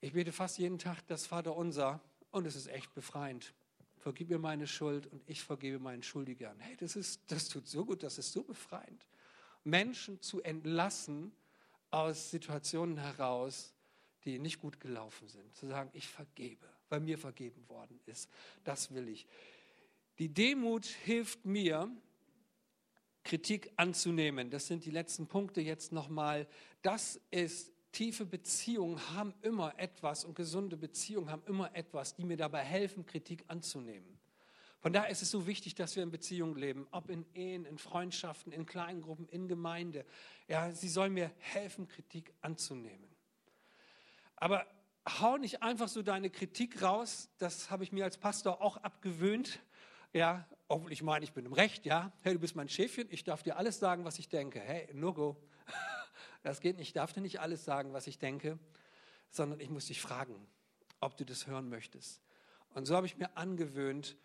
Ich bete fast jeden Tag das Vaterunser und es ist echt befreiend. Vergib mir meine Schuld und ich vergebe meinen Schuldigern. Hey, das, ist, das tut so gut, das ist so befreiend. Menschen zu entlassen aus Situationen heraus, die nicht gut gelaufen sind. Zu sagen, ich vergebe, weil mir vergeben worden ist. Das will ich. Die Demut hilft mir, Kritik anzunehmen. Das sind die letzten Punkte jetzt nochmal. Das ist, tiefe Beziehungen haben immer etwas und gesunde Beziehungen haben immer etwas, die mir dabei helfen, Kritik anzunehmen. Von daher ist es so wichtig, dass wir in Beziehungen leben, ob in Ehen, in Freundschaften, in Kleingruppen, in Gemeinde. Ja, sie soll mir helfen, Kritik anzunehmen. Aber hau nicht einfach so deine Kritik raus. Das habe ich mir als Pastor auch abgewöhnt. Ja, obwohl ich meine, ich bin im Recht. Ja, hey, du bist mein Schäfchen. Ich darf dir alles sagen, was ich denke. Hey, no go. Das geht nicht. Ich darf dir nicht alles sagen, was ich denke, sondern ich muss dich fragen, ob du das hören möchtest. Und so habe ich mir angewöhnt,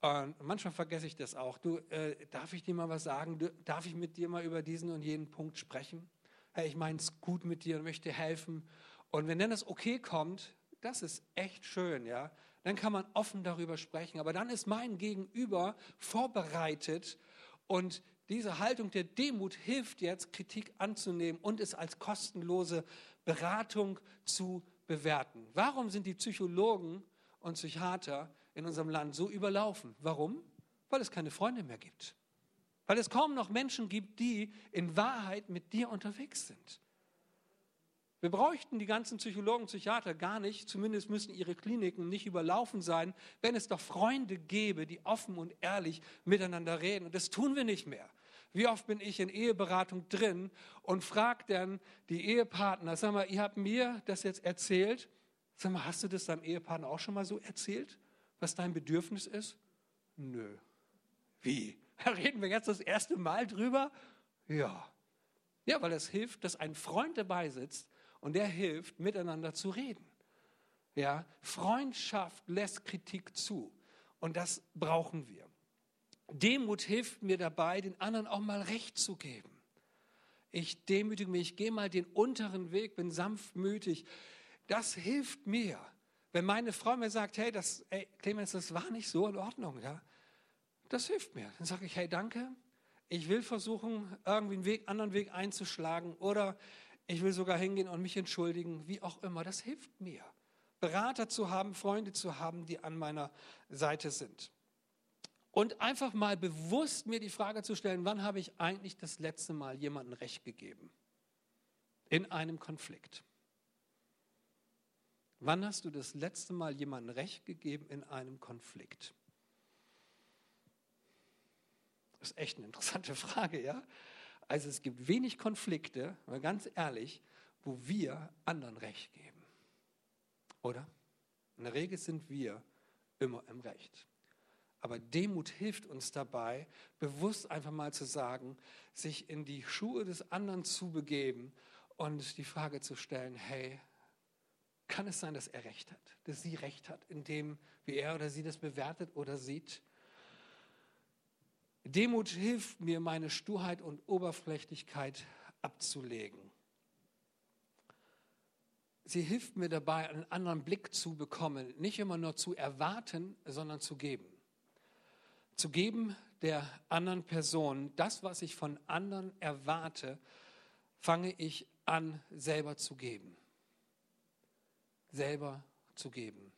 und manchmal vergesse ich das auch. Du, äh, darf ich dir mal was sagen? Du, darf ich mit dir mal über diesen und jenen Punkt sprechen? Hey, ich meine es gut mit dir und möchte helfen. Und wenn dann das okay kommt, das ist echt schön, ja. Dann kann man offen darüber sprechen. Aber dann ist mein Gegenüber vorbereitet Und diese Haltung der Demut hilft jetzt, Kritik anzunehmen und es als kostenlose Beratung zu bewerten. Warum sind die Psychologen und Psychiater in unserem Land so überlaufen? Warum? Weil es keine Freunde mehr gibt. Weil es kaum noch Menschen gibt, die in Wahrheit mit dir unterwegs sind. Wir bräuchten die ganzen Psychologen, Psychiater gar nicht, zumindest müssen ihre Kliniken nicht überlaufen sein, wenn es doch Freunde gäbe, die offen und ehrlich miteinander reden. Und das tun wir nicht mehr. Wie oft bin ich in Eheberatung drin und frage dann die Ehepartner, sag mal, ihr habt mir das jetzt erzählt. Sag mal, hast du das deinem Ehepartner auch schon mal so erzählt, was dein Bedürfnis ist? Nö. Wie? Reden wir jetzt das erste Mal drüber? Ja. Ja, weil es hilft, dass ein Freund dabei sitzt, und der hilft, miteinander zu reden. Ja, Freundschaft lässt Kritik zu und das brauchen wir. Demut hilft mir dabei, den anderen auch mal Recht zu geben. Ich demütige mich, ich gehe mal den unteren Weg, bin sanftmütig. Das hilft mir. Wenn meine Frau mir sagt, hey, das, ey, Clemens, das war nicht so in Ordnung, ja, das hilft mir. Dann sage ich, hey, danke. Ich will versuchen, irgendwie einen Weg, anderen Weg einzuschlagen oder ich will sogar hingehen und mich entschuldigen, wie auch immer. Das hilft mir. Berater zu haben, Freunde zu haben, die an meiner Seite sind. Und einfach mal bewusst mir die Frage zu stellen, wann habe ich eigentlich das letzte Mal jemandem Recht gegeben? In einem Konflikt. Wann hast du das letzte Mal jemandem Recht gegeben in einem Konflikt? Das ist echt eine interessante Frage, ja? Also es gibt wenig Konflikte, mal ganz ehrlich, wo wir anderen Recht geben. Oder? In der Regel sind wir immer im Recht. Aber Demut hilft uns dabei, bewusst einfach mal zu sagen, sich in die Schuhe des anderen zu begeben und die Frage zu stellen, hey, kann es sein, dass er recht hat, dass sie recht hat, in dem, wie er oder sie das bewertet oder sieht? Demut hilft mir, meine Sturheit und Oberflächlichkeit abzulegen. Sie hilft mir dabei, einen anderen Blick zu bekommen, nicht immer nur zu erwarten, sondern zu geben. Zu geben der anderen Person, das, was ich von anderen erwarte, fange ich an, selber zu geben. Selber zu geben.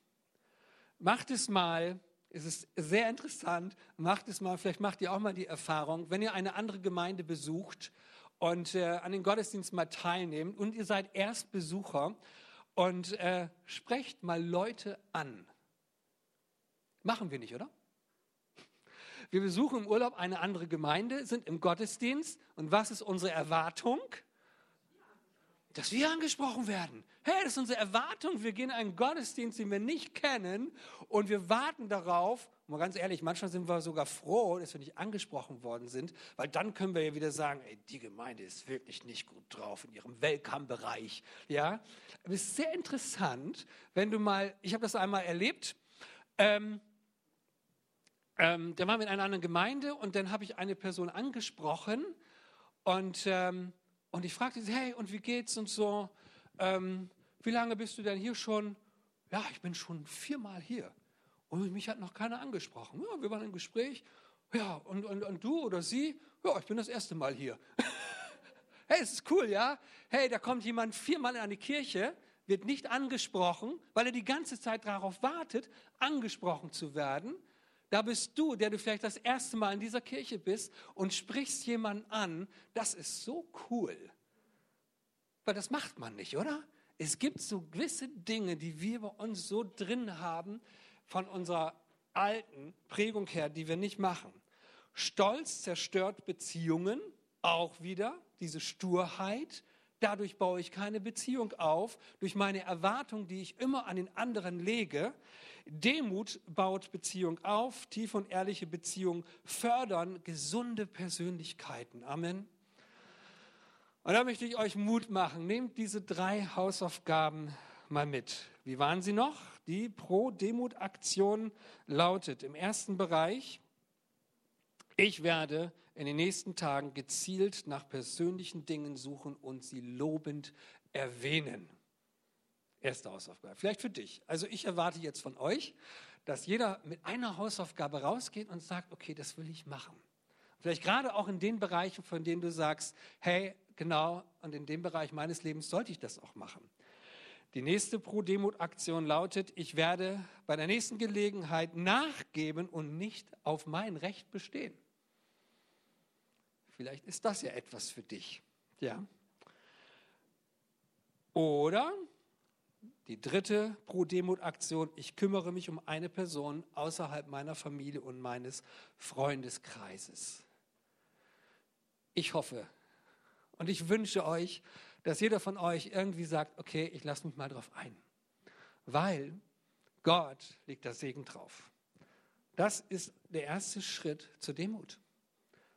Macht es mal es ist sehr interessant. Macht es mal, vielleicht macht ihr auch mal die Erfahrung, wenn ihr eine andere Gemeinde besucht und äh, an den Gottesdienst mal teilnehmt und ihr seid Erstbesucher und äh, sprecht mal Leute an. Machen wir nicht, oder? Wir besuchen im Urlaub eine andere Gemeinde, sind im Gottesdienst und was ist unsere Erwartung? dass wir angesprochen werden. Hey, das ist unsere Erwartung. Wir gehen in einen Gottesdienst, den wir nicht kennen und wir warten darauf. Mal ganz ehrlich, manchmal sind wir sogar froh, dass wir nicht angesprochen worden sind, weil dann können wir ja wieder sagen, ey, die Gemeinde ist wirklich nicht gut drauf in ihrem Welcome-Bereich. Ja, es ist sehr interessant, wenn du mal, ich habe das einmal erlebt, ähm, ähm, da waren wir in einer anderen Gemeinde und dann habe ich eine Person angesprochen und ähm, und ich fragte sie, hey, und wie geht's und so? Ähm, wie lange bist du denn hier schon? Ja, ich bin schon viermal hier. Und mich hat noch keiner angesprochen. Ja, wir waren im Gespräch. Ja, und, und, und du oder sie? Ja, ich bin das erste Mal hier. hey, es ist cool, ja? Hey, da kommt jemand viermal in eine Kirche, wird nicht angesprochen, weil er die ganze Zeit darauf wartet, angesprochen zu werden. Da bist du, der du vielleicht das erste Mal in dieser Kirche bist und sprichst jemanden an. Das ist so cool. Weil das macht man nicht, oder? Es gibt so gewisse Dinge, die wir bei uns so drin haben von unserer alten Prägung her, die wir nicht machen. Stolz zerstört Beziehungen, auch wieder diese Sturheit. Dadurch baue ich keine Beziehung auf, durch meine Erwartung, die ich immer an den anderen lege. Demut baut Beziehung auf, tiefe und ehrliche Beziehungen fördern gesunde Persönlichkeiten. Amen. Und da möchte ich euch Mut machen. Nehmt diese drei Hausaufgaben mal mit. Wie waren sie noch? Die Pro-Demut-Aktion lautet im ersten Bereich, ich werde in den nächsten Tagen gezielt nach persönlichen Dingen suchen und sie lobend erwähnen. Erste Hausaufgabe. Vielleicht für dich. Also ich erwarte jetzt von euch, dass jeder mit einer Hausaufgabe rausgeht und sagt, okay, das will ich machen. Vielleicht gerade auch in den Bereichen, von denen du sagst, hey, genau, und in dem Bereich meines Lebens sollte ich das auch machen. Die nächste Pro-Demut-Aktion lautet, ich werde bei der nächsten Gelegenheit nachgeben und nicht auf mein Recht bestehen. Vielleicht ist das ja etwas für dich. Ja. Oder die dritte Pro-Demut-Aktion, ich kümmere mich um eine Person außerhalb meiner Familie und meines Freundeskreises. Ich hoffe und ich wünsche euch, dass jeder von euch irgendwie sagt, okay, ich lasse mich mal drauf ein. Weil Gott legt das Segen drauf. Das ist der erste Schritt zur Demut.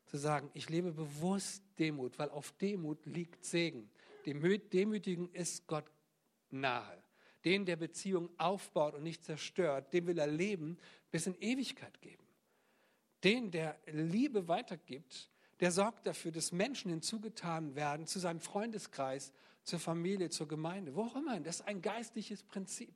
Zu sagen, ich lebe bewusst Demut, weil auf Demut liegt Segen. Dem Demütigen ist Gott nahe. Den, der Beziehung aufbaut und nicht zerstört, dem will er Leben bis in Ewigkeit geben. Den, der Liebe weitergibt, der sorgt dafür, dass Menschen hinzugetan werden zu seinem Freundeskreis, zur Familie, zur Gemeinde, wo auch immer. Das ist ein geistliches Prinzip.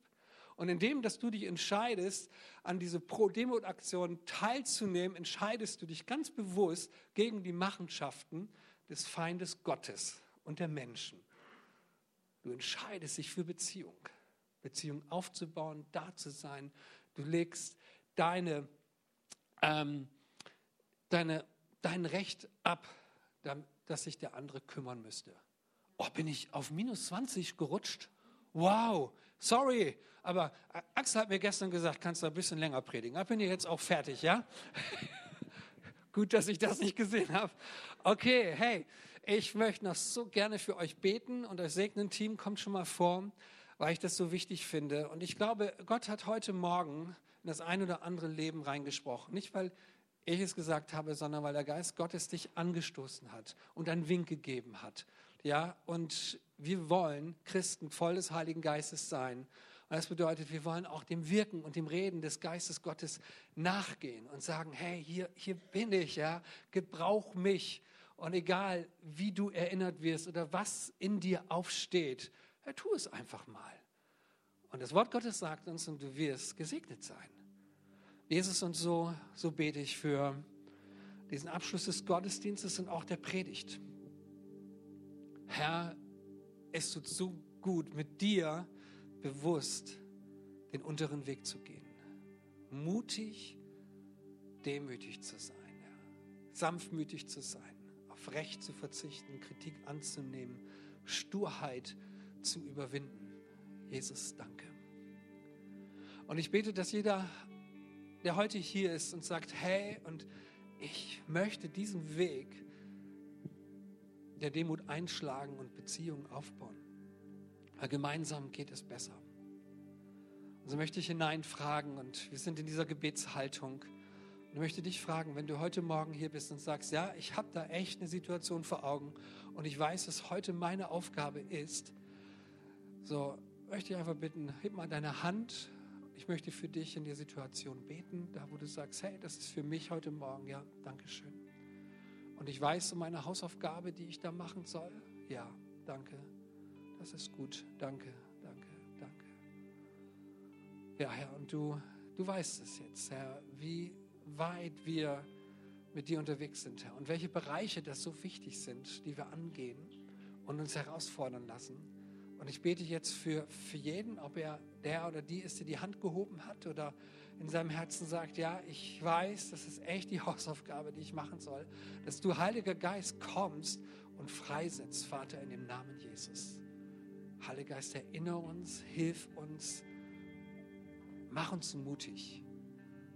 Und indem, dass du dich entscheidest, an diese Pro-Demut-Aktion teilzunehmen, entscheidest du dich ganz bewusst gegen die Machenschaften des Feindes Gottes und der Menschen. Du entscheidest dich für Beziehung, Beziehung aufzubauen, da zu sein. Du legst deine, ähm, deine, dein Recht ab, dass sich der andere kümmern müsste. Oh, bin ich auf minus 20 gerutscht? Wow, sorry, aber Axel hat mir gestern gesagt, kannst du ein bisschen länger predigen. Da bin ich jetzt auch fertig, ja? Gut, dass ich das nicht gesehen habe. Okay, hey, ich möchte noch so gerne für euch beten und das Segnen-Team kommt schon mal vor, weil ich das so wichtig finde. Und ich glaube, Gott hat heute Morgen in das ein oder andere Leben reingesprochen. Nicht, weil ich es gesagt habe, sondern weil der Geist Gottes dich angestoßen hat und einen Wink gegeben hat. Ja, und wir wollen Christen voll des Heiligen Geistes sein. Und das bedeutet, wir wollen auch dem Wirken und dem Reden des Geistes Gottes nachgehen und sagen, hey, hier, hier bin ich, ja, gebrauch mich. Und egal, wie du erinnert wirst oder was in dir aufsteht, ja, tu es einfach mal. Und das Wort Gottes sagt uns, und du wirst gesegnet sein. Jesus, und so, so bete ich für diesen Abschluss des Gottesdienstes und auch der Predigt. Herr, es tut so gut, mit dir bewusst den unteren Weg zu gehen. Mutig, demütig zu sein, ja. sanftmütig zu sein auf Recht zu verzichten, Kritik anzunehmen, Sturheit zu überwinden. Jesus, danke. Und ich bete, dass jeder, der heute hier ist und sagt, hey, und ich möchte diesen Weg der Demut einschlagen und Beziehungen aufbauen. Weil gemeinsam geht es besser. Und so möchte ich hineinfragen und wir sind in dieser Gebetshaltung. Ich möchte dich fragen, wenn du heute Morgen hier bist und sagst, ja, ich habe da echt eine Situation vor Augen und ich weiß, dass heute meine Aufgabe ist, so möchte ich einfach bitten, heb mal deine Hand. Ich möchte für dich in der Situation beten, da wo du sagst, hey, das ist für mich heute Morgen, ja, danke schön. Und ich weiß um meine Hausaufgabe, die ich da machen soll. Ja, danke. Das ist gut. Danke, danke, danke. Ja, Herr, und du, du weißt es jetzt, Herr, wie weit wir mit dir unterwegs sind, Herr, und welche Bereiche das so wichtig sind, die wir angehen und uns herausfordern lassen. Und ich bete jetzt für, für jeden, ob er der oder die ist, die die Hand gehoben hat oder in seinem Herzen sagt, ja, ich weiß, das ist echt die Hausaufgabe, die ich machen soll, dass du, Heiliger Geist, kommst und freisetzt, Vater, in dem Namen Jesus. Heiliger Geist, erinnere uns, hilf uns, mach uns mutig.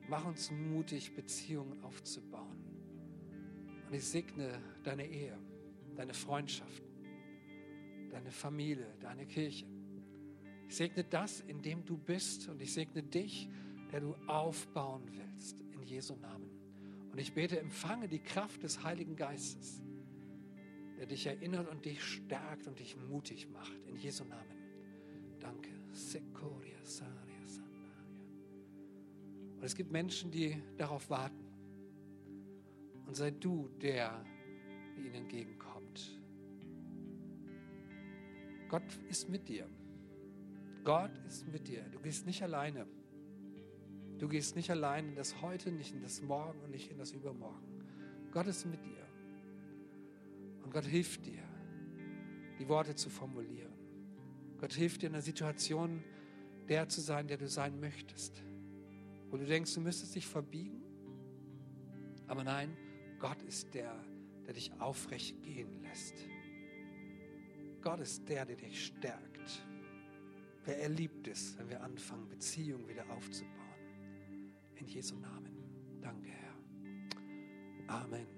Mach uns mutig, Beziehungen aufzubauen. Und ich segne deine Ehe, deine Freundschaften, deine Familie, deine Kirche. Ich segne das, in dem du bist und ich segne dich, der du aufbauen willst, in Jesu Namen. Und ich bete, empfange die Kraft des Heiligen Geistes, der dich erinnert und dich stärkt und dich mutig macht, in Jesu Namen. Danke. Und es gibt Menschen, die darauf warten. Und sei du der, der ihnen entgegenkommt. Gott ist mit dir. Gott ist mit dir. Du gehst nicht alleine. Du gehst nicht allein in das Heute, nicht in das Morgen und nicht in das Übermorgen. Gott ist mit dir. Und Gott hilft dir, die Worte zu formulieren. Gott hilft dir in einer Situation, der zu sein, der du sein möchtest. Wo du denkst, du müsstest dich verbiegen. Aber nein, Gott ist der, der dich aufrecht gehen lässt. Gott ist der, der dich stärkt. Wer er liebt es, wenn wir anfangen, Beziehungen wieder aufzubauen. In Jesu Namen. Danke, Herr. Amen.